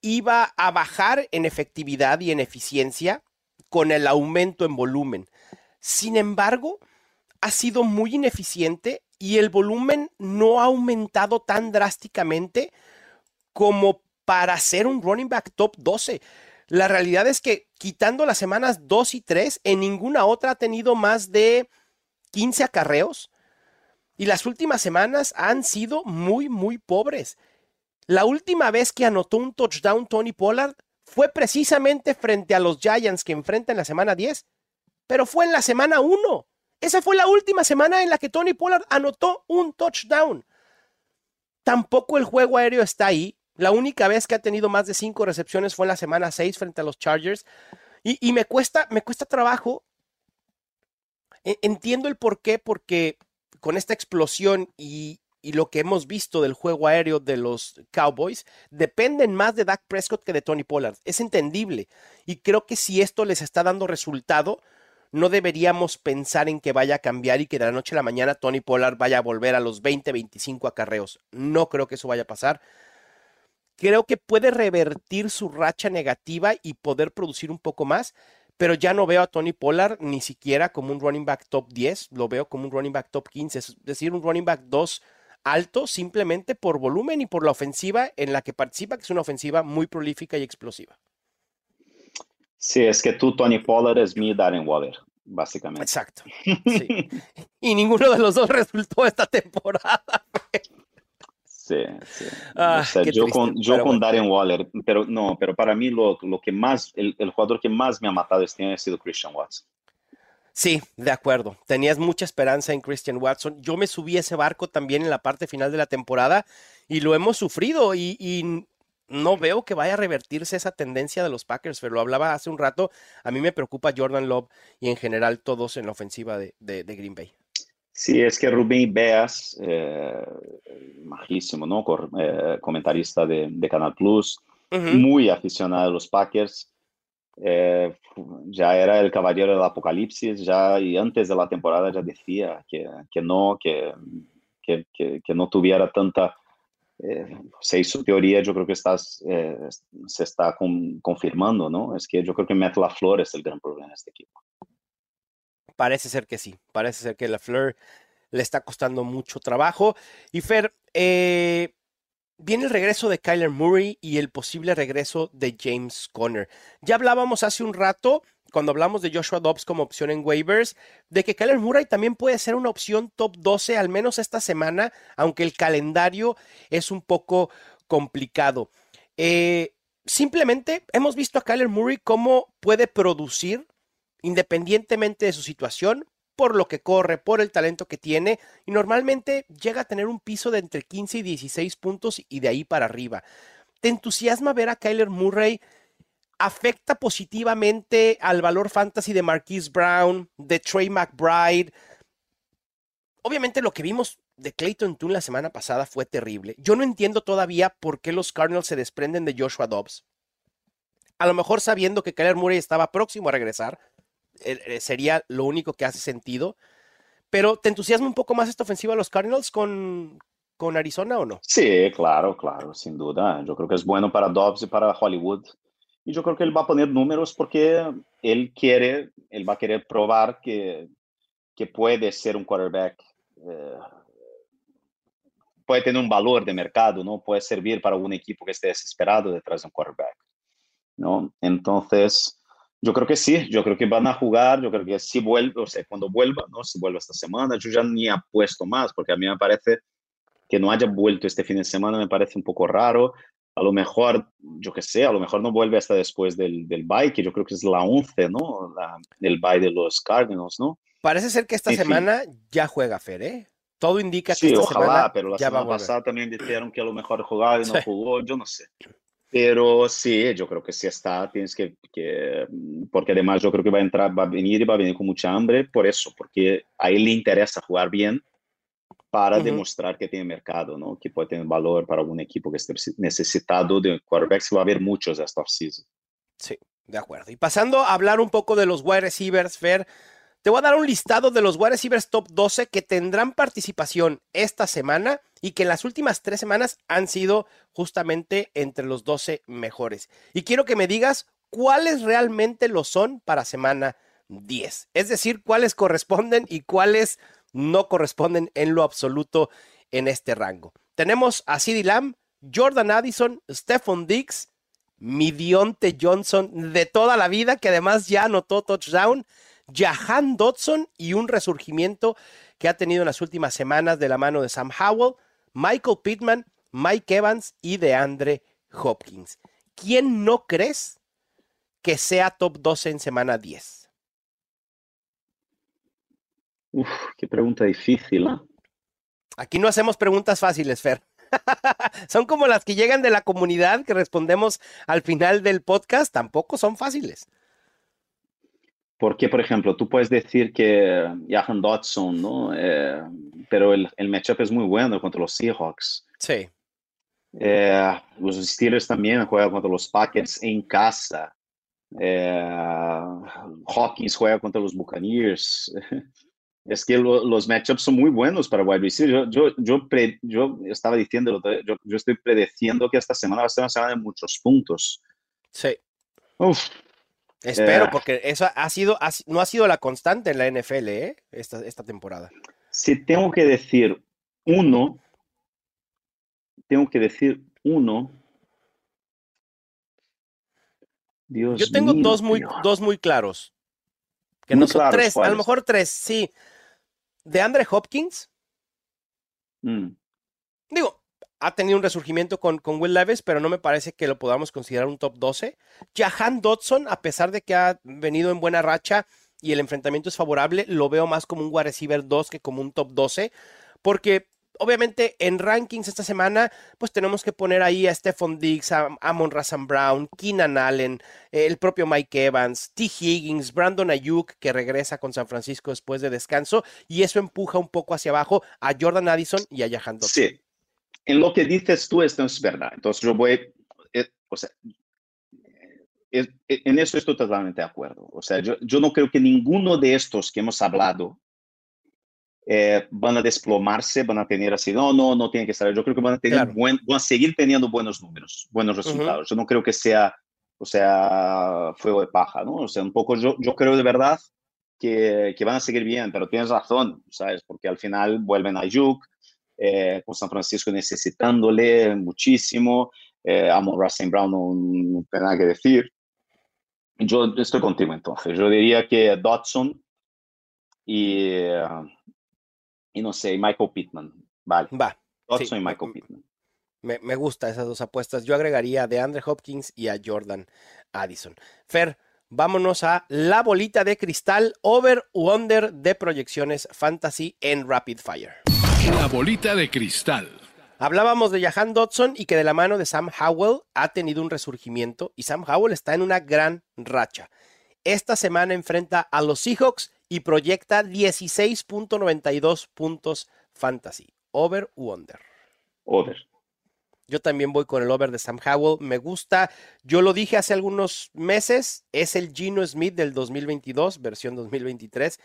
iba a bajar en efectividad y en eficiencia con el aumento en volumen. Sin embargo, ha sido muy ineficiente y el volumen no ha aumentado tan drásticamente como para ser un running back top 12. La realidad es que quitando las semanas 2 y 3, en ninguna otra ha tenido más de 15 acarreos. Y las últimas semanas han sido muy, muy pobres. La última vez que anotó un touchdown Tony Pollard fue precisamente frente a los Giants que enfrenta en la semana 10, pero fue en la semana 1. Esa fue la última semana en la que Tony Pollard anotó un touchdown. Tampoco el juego aéreo está ahí. La única vez que ha tenido más de cinco recepciones fue en la semana 6 frente a los Chargers. Y, me cuesta, me cuesta trabajo. E- Entiendo el por qué, porque con esta explosión y lo que hemos visto del juego aéreo de los Cowboys, dependen más de Dak Prescott que de Tony Pollard. Es entendible. Y creo que si esto les está dando resultado, no deberíamos pensar en que vaya a cambiar y que de la noche a la mañana Tony Pollard vaya a volver a los 20, 25 acarreos. No creo que eso vaya a pasar. Creo que puede revertir su racha negativa y poder producir un poco más, pero ya no veo a Tony Pollard ni siquiera como un running back top 10, lo veo como un running back top 15, es decir, un running back 2 alto simplemente por volumen y por la ofensiva en la que participa, que es una ofensiva muy prolífica y explosiva. Sí, es que tú, Tony Pollard, es mi Darren Waller, básicamente. Exacto. Sí. Y ninguno de los dos resultó esta temporada. Sí, Ah, yo con, yo con Darren Waller, pero no, pero para mí lo, lo que más, el, el, jugador que más me ha matado este año ha sido Christian Watson. Sí, de acuerdo. Tenías mucha esperanza en Christian Watson. Yo me subí a ese barco también en la parte final de la temporada y lo hemos sufrido y, y no veo que vaya a revertirse esa tendencia de los Packers, pero lo hablaba hace un rato. A mí me preocupa Jordan Love y en general todos en la ofensiva de, de, Green Bay. Sí, es que Rubén Beas, eh, majísimo, ¿no? Eh, comentarista de, de, Canal Plus, muy aficionado a los Packers. Eh, ya era el caballero del apocalipsis, ya y antes de la temporada ya decía que, que no, que, que, que, no tuviera tanta eh, se hizo teoría, yo creo que estás, eh, se está confirmando, ¿no? Es que yo creo que Matt LaFleur es el gran problema de este equipo. Parece ser que sí, parece ser que LaFleur le está costando mucho trabajo. Y Fer, eh, viene el regreso de Kyler Murray y el posible regreso de James Conner. Ya hablábamos hace un rato cuando hablamos de Joshua Dobbs como opción en waivers, de que Kyler Murray también puede ser una opción top 12, al menos esta semana, aunque el calendario es un poco complicado. Eh, simplemente hemos visto a Kyler Murray cómo puede producir independientemente de su situación, por lo que corre, por el talento que tiene, y normalmente llega a tener un piso de entre 15 y 16 puntos y de ahí para arriba. ¿Te entusiasma ver a Kyler Murray afecta positivamente al valor fantasy de Marquise Brown, de Trey McBride. Obviamente lo que vimos de Clayton Toon la semana pasada fue terrible. Yo no entiendo todavía por qué los Cardinals se desprenden de Joshua Dobbs. A lo mejor sabiendo que Kyler Murray estaba próximo a regresar, eh, eh, sería lo único que hace sentido. Pero ¿te entusiasma un poco más esta ofensiva a los Cardinals con, con Arizona o no? Sí, claro, claro, sin duda. Yo creo que es bueno para Dobbs y para Hollywood. Y yo creo que él va a poner números porque él quiere, él va a querer probar que, que puede ser un quarterback, eh, puede tener un valor de mercado, ¿no? Puede servir para un equipo que esté desesperado detrás de un quarterback, ¿no? Entonces, yo creo que sí, yo creo que van a jugar, yo creo que si vuelve, o sea, cuando vuelva, ¿no? Si vuelve esta semana, yo ya ni apuesto más, porque a mí me parece que no haya vuelto este fin de semana, me parece un poco raro a lo mejor, yo qué sé, a lo mejor no vuelve hasta después del, del bye, que yo creo que es la 11, ¿no? La, el bye de los Cardinals, ¿no? Parece ser que esta semana ya juega Fer, ¿eh? Todo indica que sí, esta ojalá, semana pero la semana pasada también dijeron que a lo mejor jugaba y no jugó, yo no sé. Pero sí, yo creo que sí está, tienes que, que, porque además yo creo que va a entrar, va a venir y va a venir con mucha hambre por eso, porque a él le interesa jugar bien para demostrar que tiene mercado, ¿no? que puede tener valor para algún equipo que esté necesitado de quarterbacks. Va a haber muchos esta offseason. Sí, de acuerdo. Y pasando a hablar un poco de los wide receivers, Fer, te voy a dar un listado de los wide receivers top 12 que tendrán participación esta semana y que en las últimas tres semanas han sido justamente entre los 12 mejores. Y quiero que me digas cuáles realmente lo son para semana 10. Es decir, cuáles corresponden y cuáles no corresponden en lo absoluto en este rango. Tenemos a CeeDee Lamb, Jordan Addison, Stephon Diggs, Midionte Johnson de toda la vida, que además ya anotó touchdown, Jahan Dodson y un resurgimiento que ha tenido en las últimas semanas de la mano de Sam Howell, Michael Pittman, Mike Evans y DeAndre Hopkins. ¿Quién no crees que sea top 12 en semana 10? Uf, qué pregunta difícil. Aquí no hacemos preguntas fáciles, Fer. son como las que llegan de la comunidad que respondemos al final del podcast, tampoco son fáciles. Porque, por ejemplo, tú puedes decir que Jahan Dodson, ¿no? Eh, pero el, el, matchup es muy bueno contra los Seahawks. Sí. Eh, los Steelers también juegan contra los Packers en casa. Eh, Hawkins juega contra los Buccaneers. es que los matchups son muy buenos para wide receiver. Yo, yo, yo, estaba diciendo, yo, yo, estoy predeciendo que esta semana va a ser una semana de muchos puntos. Sí. Espero, eh. porque eso ha sido, no ha sido la constante en la NFL ¿eh? esta, esta temporada. Si tengo que decir uno, tengo que decir uno. Dios Yo tengo dos, muy, dos muy claros. Que no son tres, a lo mejor tres, sí de Andre Hopkins. Mm. Digo, ha tenido un resurgimiento con, con, Will Levis, pero no me parece que lo podamos considerar un top 12. Jahan Dodson, a pesar de que ha venido en buena racha y el enfrentamiento es favorable, lo veo más como un wide receiver 2 que como un top 12, porque obviamente en rankings esta semana, pues tenemos que poner ahí a Stephon Diggs, Amon Razan Brown, Keenan Allen, el propio Mike Evans, T. Higgins, Brandon Ayuk, que regresa con San Francisco después de descanso, y eso empuja un poco hacia abajo a Jordan Addison y a Jahan Dodson. Sí, en lo que dices tú, esto es verdad. Entonces yo voy, eh, o sea, eh, en eso estoy totalmente de acuerdo. O sea, yo, yo no creo que ninguno de estos que hemos hablado eh, van a desplomarse, van a tener así, no, no, no tiene que estar. Yo creo que van a, tener buen, van a seguir teniendo buenos números, buenos resultados. Yo no creo que sea, o sea, fuego de paja, ¿no? O sea, un poco yo, yo creo de verdad que, que van a seguir bien, pero tienes razón, ¿sabes? Porque al final vuelven a Yuk, eh, con San Francisco necesitándole muchísimo. Eh, amo Racing Brown, no, no tengo nada que decir. Yo estoy contigo entonces. Yo diría que Dodson y, uh, y no sé, Michael Pittman. Vale. Va. Dodson sí, y Michael me, Pittman. Me, me gusta esas dos apuestas. Yo agregaría a DeAndre Hopkins y a Jordan Addison. Fer, vámonos a la bolita de cristal over u under de proyecciones fantasy en Rapid Fire. La bolita de cristal. Hablábamos de Jahan Dodson y que de la mano de Sam Howell ha tenido un resurgimiento y Sam Howell está en una gran racha. Esta semana enfrenta a los Seahawks y proyecta 16.92 puntos fantasy. ¿Over u under? Over. Yo también voy con el over de Sam Howell. Me gusta. Yo lo dije hace algunos meses. Es el Gino Smith del 2022, versión 2023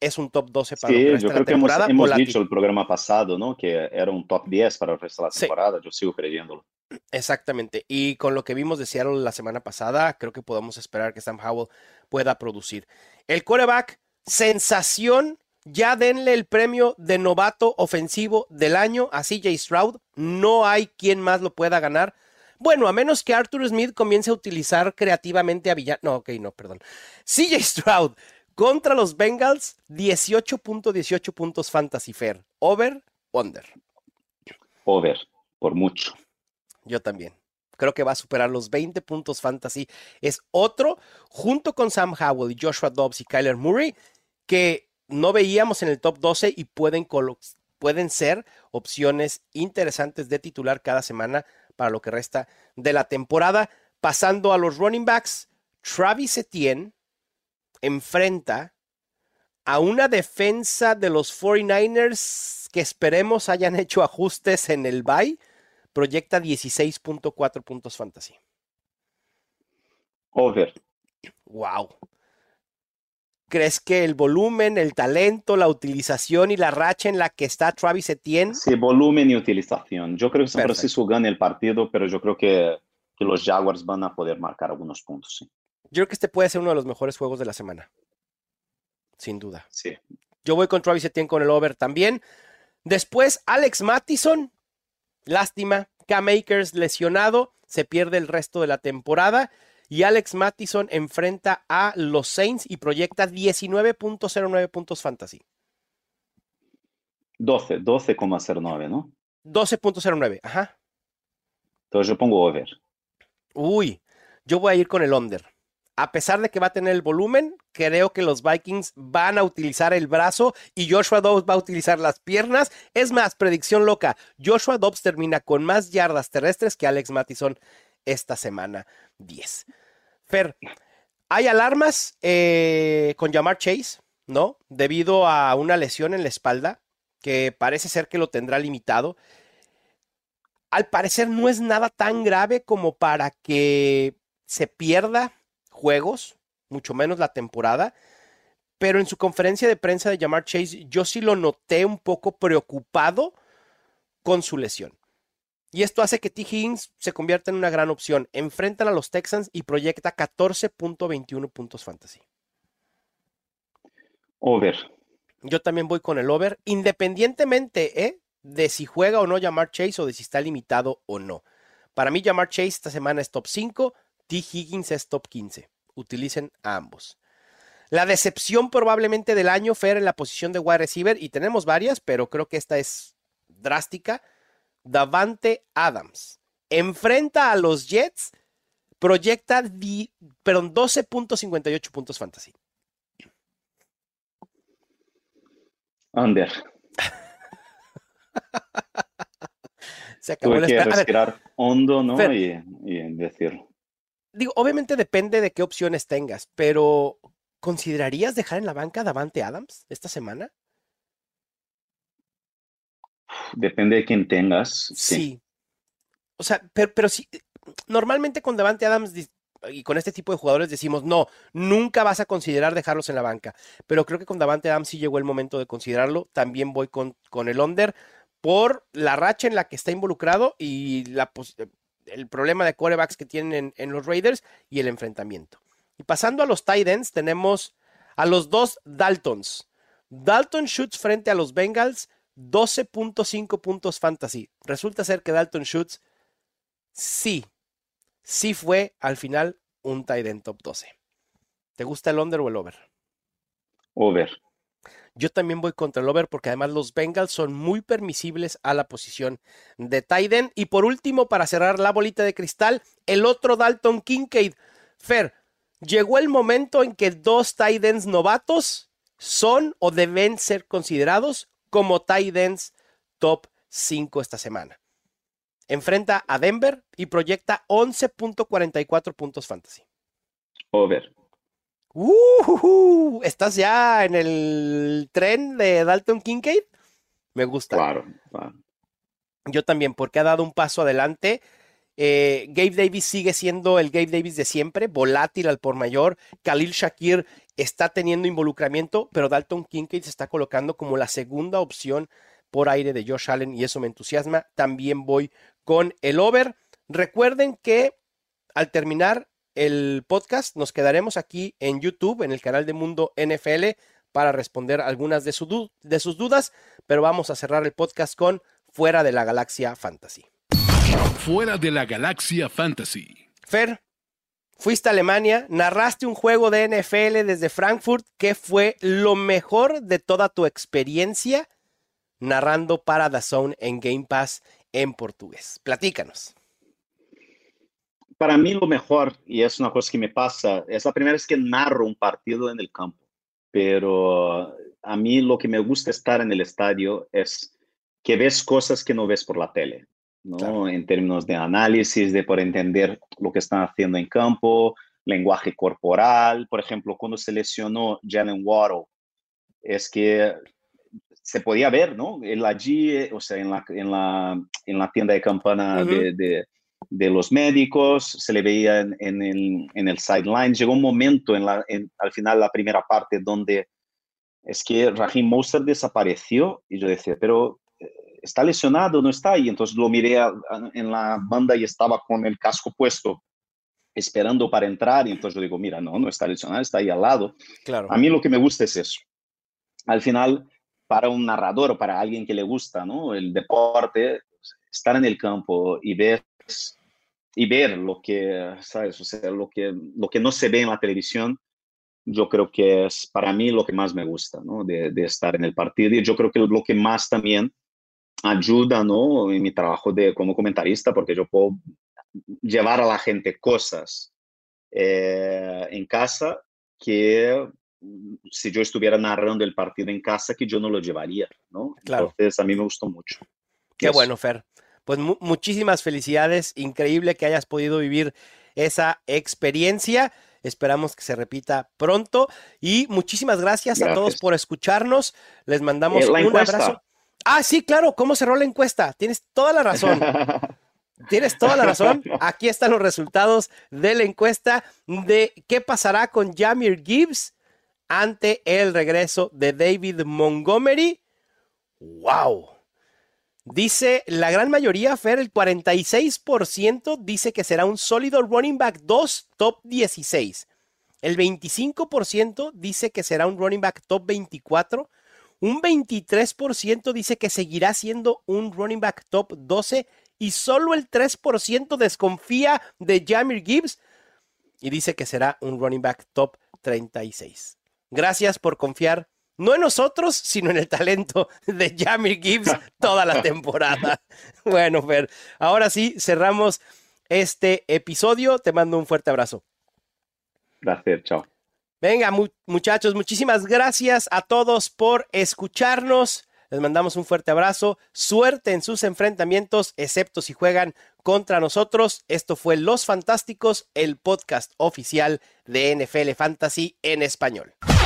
es un top 12 para sí, el resto yo creo de la temporada. Que hemos, hemos dicho el programa pasado, ¿no? Que era un top 10 para el resto de la temporada. Sí. Yo sigo creyéndolo. Exactamente. Y con lo que vimos de Seattle la semana pasada, creo que podemos esperar que Sam Howell pueda producir. El coreback, sensación. Ya denle el premio de novato ofensivo del año a CJ Stroud. No hay quien más lo pueda ganar. Bueno, a menos que Arthur Smith comience a utilizar creativamente a Villan. No, ok, no, perdón. CJ Stroud, contra los Bengals, 18.18 puntos Fantasy Fair. ¿Over? Under. Over, por mucho. Yo también. Creo que va a superar los 20 puntos Fantasy. Es otro, junto con Sam Howell y Joshua Dobbs y Kyler Murray, que no veíamos en el top 12 y pueden, pueden ser opciones interesantes de titular cada semana para lo que resta de la temporada. Pasando a los running backs, Travis Etienne enfrenta a una defensa de los 49ers que esperemos hayan hecho ajustes en el bye, proyecta 16.4 puntos fantasy. Over. Wow. ¿Crees que el volumen, el talento, la utilización y la racha en la que está Travis Etienne? Sí, volumen y utilización. Yo creo que San Francisco gana el partido, pero yo creo que, que, los Jaguars van a poder marcar algunos puntos. Sí. Yo creo que este puede ser uno de los mejores juegos de la semana. Sin duda. Sí. Yo voy con Travis Etienne con el over también. Después, Alex Mattison. Lástima. K-Makers lesionado. Se pierde el resto de la temporada. Y Alex Mattison enfrenta a los Saints y proyecta 19.09 puntos fantasy. 12, 12,09, ¿no? 12.09, ajá. Entonces yo pongo over. Uy, yo voy a ir con el under a pesar de que va a tener el volumen, creo que los Vikings van a utilizar el brazo y Joshua Dobbs va a utilizar las piernas. Es más, predicción loca, Joshua Dobbs termina con más yardas terrestres que Alex Mattison esta semana 10. Fer, hay alarmas eh, con Jamar Chase, ¿no? Debido a una lesión en la espalda que parece ser que lo tendrá limitado. Al parecer no es nada tan grave como para que se pierda juegos, mucho menos la temporada. Pero en su conferencia de prensa de Jamar Chase, yo sí lo noté un poco preocupado con su lesión. Y esto hace que T. Higgins se convierta en una gran opción. Enfrentan a los Texans y proyecta 14.21 puntos fantasy. Over. Yo también voy con el over, independientemente ¿eh? de si juega o no Jamar Chase o de si está limitado o no. Para mí, Jamar Chase esta semana es top 5, T. Higgins es top 15 utilicen a ambos. La decepción probablemente del año, Fer, en la posición de wide receiver, y tenemos varias, pero creo que esta es drástica. Davante Adams enfrenta a los Jets, proyecta perdón, 12.58 puntos fantasy. Under. Se acabó Tuve que respirar hondo, ¿no? y, y decirlo. Digo, obviamente depende de qué opciones tengas, pero ¿considerarías dejar en la banca a Davante Adams esta semana? Depende de quién tengas. Sí. O sea, pero, pero sí, normalmente con Davante Adams y con este tipo de jugadores decimos, no, nunca vas a considerar dejarlos en la banca. Pero creo que con Davante Adams sí llegó el momento de considerarlo. También voy con, con el under por la racha en la que está involucrado y la, el problema de quarterbacks que tienen en, los Raiders y el enfrentamiento. Y pasando a los tight ends, tenemos a los dos Daltons. Dalton Schutz frente a los Bengals, 12.5 puntos fantasy. Resulta ser que Dalton Schutz sí, sí fue al final un tight end top 12. ¿Te gusta el under o el over? Over. Yo también voy contra el over porque además los Bengals son muy permisibles a la posición de Tyden. Y por último, para cerrar la bolita de cristal, el otro Dalton Kincaid. Fer, llegó el momento en que dos Titans novatos son o deben ser considerados como Titans top 5 esta semana. Enfrenta a Denver y proyecta 11.44 puntos fantasy. Over. Uh, ¿Estás ya en el tren de Dalton Kincaid? Me gusta. Claro, Yo también, porque ha dado un paso adelante. Eh, Gabe Davis sigue siendo el Gabe Davis de siempre, volátil al por mayor. Khalil Shakir está teniendo involucramiento, pero Dalton Kincaid se está colocando como la segunda opción por aire de Josh Allen y eso me entusiasma. También voy con el over. Recuerden que al terminar el podcast. Nos quedaremos aquí en YouTube, en el canal de Mundo NFL, para responder algunas de, de sus dudas, pero vamos a cerrar el podcast con Fuera de la Galaxia Fantasy. Fuera de la Galaxia Fantasy. Fer, fuiste a Alemania, narraste un juego de NFL desde Frankfurt. ¿Qué fue lo mejor de toda tu experiencia narrando para The Zone en Game Pass en portugués? Platícanos para mí lo mejor, y es una cosa que me pasa, es la primera vez que narro un partido en el campo, pero a mí lo que me gusta estar en el estadio es que ves cosas que no ves por la tele, ¿no? En términos de análisis, de por entender lo que están haciendo en campo, lenguaje corporal, por ejemplo, cuando se lesionó Jalen Waddle, es que se podía ver, ¿no? Él allí, o sea, en la, en la, en la tienda de campana de de los médicos, se le veía en, el, en el sideline. Llegó un momento en la, al final, la primera parte, donde es que Raheem Mostert desapareció y yo decía, pero eh, está lesionado, no está. Y entonces lo miré en la banda y estaba con el casco puesto, esperando para entrar. Y entonces yo digo, mira, no, no está lesionado, está ahí al lado. Claro. A mí lo que me gusta es eso. Al final, para un narrador o para alguien que le gusta ¿no? el deporte, estar en el campo y ver y ver lo que, ¿sabes? O sea, lo que, lo que no se ve en la televisión, yo creo que es para mí lo que más me gusta, ¿no? De, de estar en el partido. Y yo creo que lo que más también ayuda, ¿no? En mi trabajo de, como comentarista, porque yo puedo llevar a la gente cosas eh, en casa que si yo estuviera narrando el partido en casa, que yo no lo llevaría, ¿no? Claro. Entonces, a mí me gustó mucho. Qué bueno, Fer pues muchísimas felicidades, increíble que hayas podido vivir esa experiencia. Esperamos que se repita pronto y muchísimas gracias, a todos por escucharnos. Les mandamos eh, un abrazo. Ah, sí, claro, ¿cómo cerró la encuesta? Tienes toda la razón. Tienes toda la razón. Aquí están los resultados de la encuesta de qué pasará con Jamir Gibbs ante el regreso de David Montgomery. ¡Wow! Dice la gran mayoría, Fer, el 46% dice que será un sólido running back 2 top 16. El 25% dice que será un running back top 24. Un 23% dice que seguirá siendo un running back top 12 y solo el 3% desconfía de Jamir Gibbs y dice que será un running back top 36. Gracias por confiar no en nosotros, sino en el talento de Jamie Gibbs toda la temporada. bueno, Fer, ahora sí, cerramos este episodio. Te mando un fuerte abrazo. Gracias, chao. Venga, muchachos, muchísimas gracias a todos por escucharnos. Les mandamos un fuerte abrazo. Suerte en sus enfrentamientos, excepto si juegan contra nosotros. Esto fue Los Fantásticos, el podcast oficial de NFL Fantasy en español.